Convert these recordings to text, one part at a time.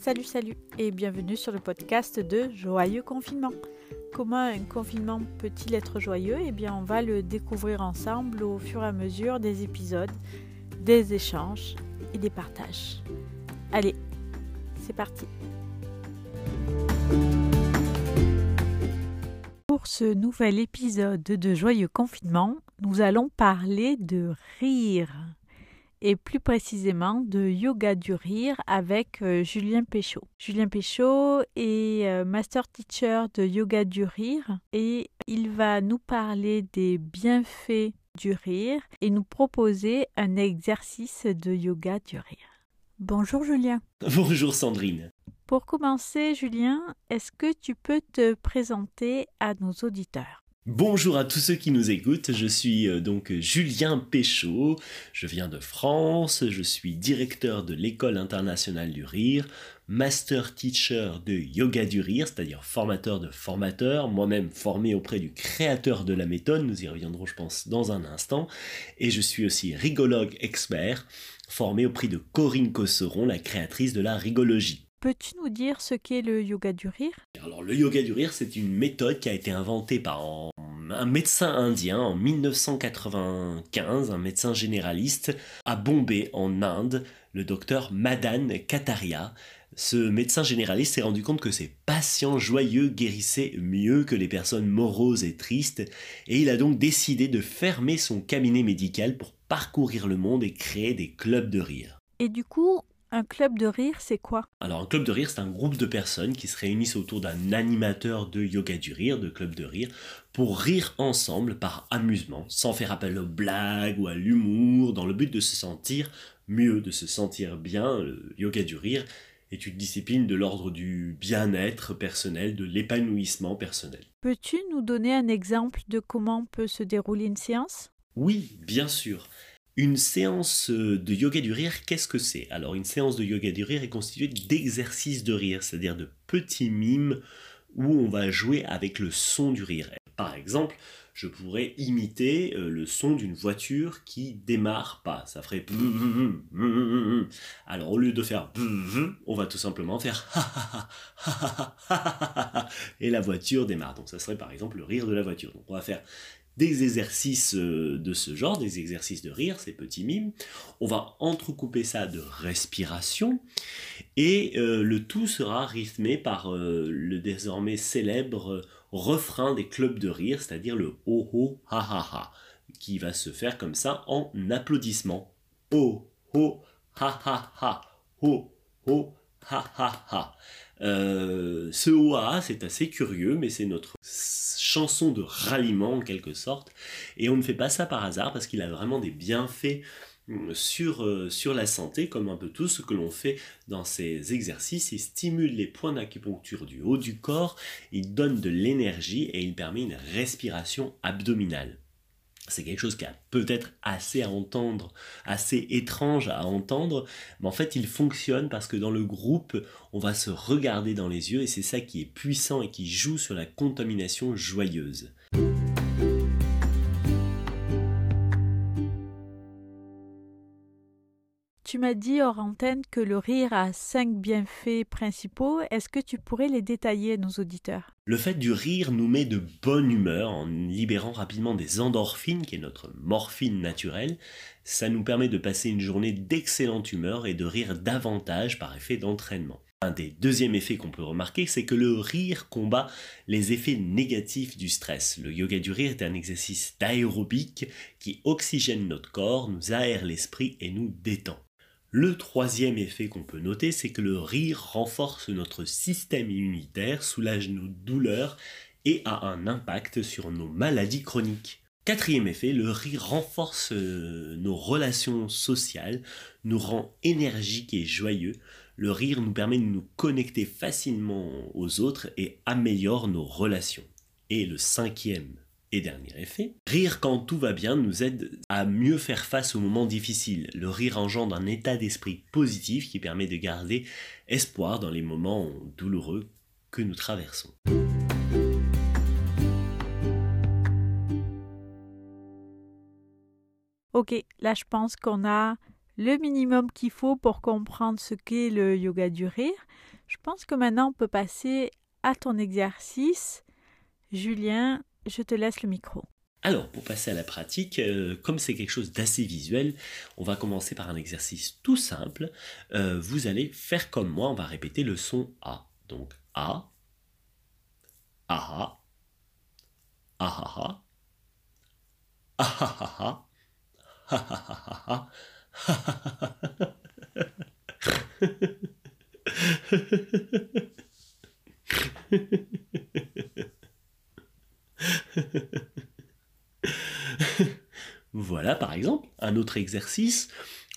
Salut, salut et bienvenue sur le podcast de Joyeux Confinement. Comment un confinement peut-il être joyeux? Eh bien, on va le découvrir ensemble au fur et à mesure des épisodes, des échanges et des partages. Allez, c'est parti Pour ce nouvel épisode de Joyeux Confinement, nous allons parler de rire et plus précisément de yoga du rire avec euh, Julien Péchaud. Julien Péchaud est euh, master teacher de yoga du rire et il va nous parler des bienfaits du rire et nous proposer un exercice de yoga du rire. Bonjour Julien. Bonjour Sandrine. Pour commencer Julien, est-ce que tu peux te présenter à nos auditeurs? Bonjour à tous ceux qui nous écoutent, je suis euh, donc Julien Péchaud, je viens de France, je suis directeur de l'école internationale du rire, master teacher de yoga du rire, c'est-à-dire formateur de formateurs, moi-même formé auprès du créateur de la méthode, nous y reviendrons je pense dans un instant, et je suis aussi rigologue expert, formé auprès de Corinne Cosseron, la créatrice de la rigologie. Peux-tu nous dire ce qu'est le yoga du rire? Alors le yoga du rire, c'est une méthode qui a été inventée par un médecin indien en 1995, un médecin généraliste à Bombay en Inde, le docteur Madan Kataria. Ce médecin généraliste s'est rendu compte que ses patients joyeux guérissaient mieux que les personnes moroses et tristes, et il a donc décidé de fermer son cabinet médical pour parcourir le monde et créer des clubs de rire. Et du coup, un club de rire, c'est quoi? Alors un club de rire, c'est un groupe de personnes qui se réunissent autour d'un animateur de yoga du rire, de club de rire, pour rire ensemble par amusement, sans faire appel aux blagues ou à l'humour, dans le but de se sentir mieux, de se sentir bien. Le yoga du rire est une discipline de l'ordre du bien-être personnel, de l'épanouissement personnel. Peux-tu nous donner un exemple de comment peut se dérouler une séance? Oui, bien sûr. Une séance euh, de yoga du rire, qu'est-ce que c'est Alors une séance de yoga du rire est constituée d'exercices de rire, c'est-à-dire de petits mimes où on va jouer avec le son du rire. Par exemple, je pourrais imiter euh, le son d'une voiture qui démarre pas. Ça ferait alors au lieu de faire on va tout simplement faire et la voiture démarre. Donc ça serait par exemple le rire de la voiture. Donc on va faire des exercices euh, de ce genre, des exercices de rire, ces petits mimes. On va entrecouper ça de respiration et euh, le tout sera rythmé par euh, le désormais célèbre refrain des clubs de rire, c'est-à-dire le ho ho ha ha ha, qui va se faire comme ça en applaudissements. Ho ho ha ha ha, ho ho ha ha ha. ce OA, c'est assez curieux, mais c'est notre chanson de ralliement en quelque sorte. Et on ne fait pas ça par hasard parce qu'il a vraiment des bienfaits euh, sur, euh, sur la santé, comme un peu tout ce que l'on fait dans ces exercices. Il stimule les points d'acupuncture du haut du corps, il donne de l'énergie et il permet une respiration abdominale c'est quelque chose qui a peut-être assez à entendre, assez étrange à entendre, mais en fait il fonctionne parce que dans le groupe, on va se regarder dans les yeux et c'est ça qui est puissant et qui joue sur la contamination joyeuse. Tu m'as dit hors que le rire a cinq bienfaits principaux. Est-ce que tu pourrais les détailler à nos auditeurs? Le fait du rire nous met de bonne humeur en libérant rapidement des endorphines, qui est notre morphine naturelle. Ça nous permet de passer une journée d'excellente humeur et de rire davantage par effet d'entraînement. Un des deuxièmes effets qu'on peut remarquer, c'est que le rire combat les effets négatifs du stress. Le yoga du rire est un exercice d'aérobique qui oxygène notre corps, nous aère l'esprit et nous détend. Le troisième effet qu'on peut noter, c'est que le rire renforce notre système immunitaire, soulage nos douleurs et a un impact sur nos maladies chroniques. Quatrième effet, le rire renforce euh, nos relations sociales, nous rend énergiques et joyeux. Le rire nous permet de nous connecter facilement aux autres et améliore nos relations. Et le cinquième et dernier effet, rire quand tout va bien nous aide à mieux faire face aux moments difficiles. Le rire engendre un état d'esprit positif qui permet de garder espoir dans les moments douloureux que nous traversons. Ok, là je pense qu'on a le minimum qu'il faut pour comprendre ce qu'est le yoga du rire. Je pense que maintenant on peut passer à ton exercice. Julien, je te laisse le micro. Alors, pour passer à la pratique, euh, comme c'est quelque chose d'assez visuel, on va commencer par un exercice tout simple. Euh, vous allez faire comme moi, on va répéter le son A. Donc A, A, A, A, A, A, voilà, par exemple, un autre exercice.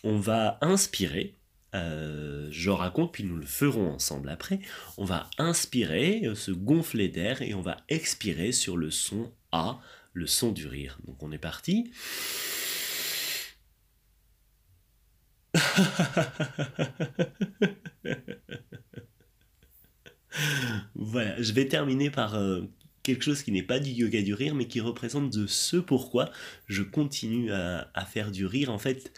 On va inspirer. Euh, je raconte, puis nous le ferons ensemble après. On va inspirer, euh, se gonfler d'air, et on va expirer sur le son A, le son du rire. Donc on est parti. voilà, je vais terminer par euh, quelque chose qui n'est pas du yoga du rire, mais qui représente de ce pourquoi je continue à, à faire du rire. En fait,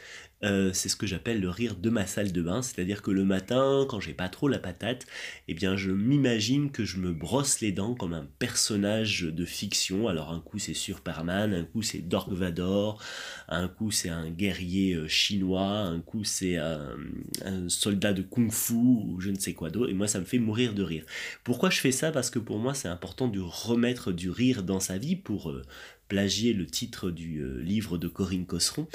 euh, c'est ce que j'appelle le rire de ma salle de bain, c'est-à-dire que le matin, quand j'ai pas trop la patate, eh bien je m'imagine que je me brosse les dents comme un personnage de fiction. Alors un coup c'est Superman, un coup c'est Dark Vador, un coup c'est un guerrier euh, chinois, un coup c'est un, soldat de kung-fu ou je ne sais quoi d'autre. Et moi ça me fait mourir de rire. Pourquoi je fais ça? Parce que pour moi c'est important de remettre du rire dans sa vie pour euh, plagier le titre du euh, livre de Corinne Cosseron,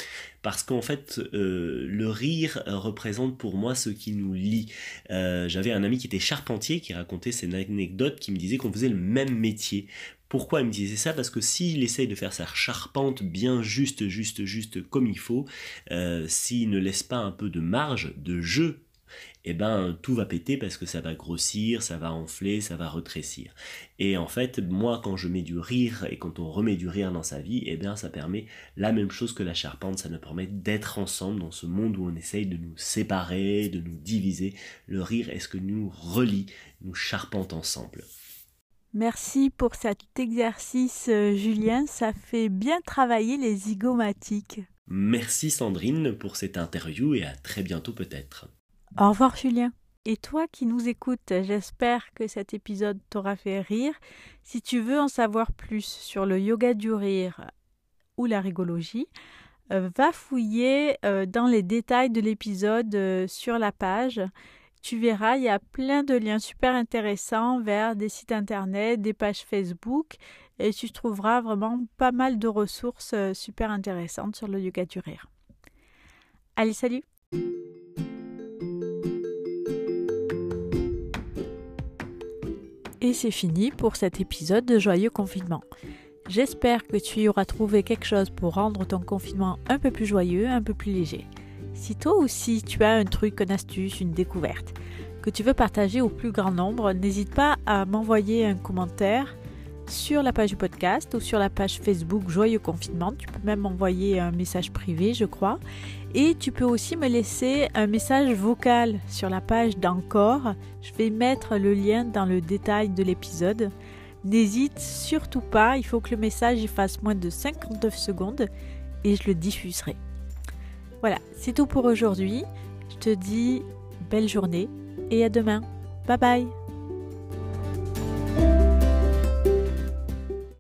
parce qu'en fait, euh, le rire représente pour moi ce qui nous lie. Euh, j'avais un ami qui était charpentier, qui racontait cette anecdote, qui me disait qu'on faisait le même métier. Pourquoi il me disait ça? Parce que s'il essaye de faire sa charpente bien juste, juste, juste comme il faut, s'il ne laisse pas un peu de marge, de jeu eh ben tout va péter parce que ça va grossir, ça va enfler, ça va retrécir. Et en fait, moi quand je mets du rire et quand on remet du rire dans sa vie, eh bien ça permet la même chose que la charpente, ça nous permet d'être ensemble dans ce monde où on essaye de nous séparer, de nous diviser. Le rire est ce que nous relie, nous charpente ensemble. Merci pour cet exercice, euh, Julien. Ça fait bien travailler les zygomatiques. Merci Sandrine pour cette interview et à très bientôt peut-être. Au revoir Julien. Et toi qui nous écoutes, j'espère que cet épisode t'aura fait rire. Si tu veux en savoir plus sur le yoga du rire ou la rigologie, euh, va fouiller euh, dans les détails de l'épisode euh, sur la page. Tu verras, il y a plein de liens super intéressants vers des sites internet, des pages Facebook, et tu trouveras vraiment pas mal de ressources super intéressantes sur le yoga du rire. Allez, salut Et c'est fini pour cet épisode de Joyeux Confinement. J'espère que tu y auras trouvé quelque chose pour rendre ton confinement un peu plus joyeux, un peu plus léger. Si toi aussi tu as un truc, une astuce, une découverte que tu veux partager au plus grand nombre, n'hésite pas à m'envoyer un commentaire sur la page du podcast ou sur la page Facebook Joyeux Confinement. Tu peux même m'envoyer un message privé, je crois. Et tu peux aussi me laisser un message vocal sur la page d'Encore. Je vais mettre le lien dans le détail de l'épisode. N'hésite surtout pas, il faut que le message fasse moins de 59 secondes et je le diffuserai. Voilà, c'est tout pour aujourd'hui. Je te dis belle journée et à demain. Bye bye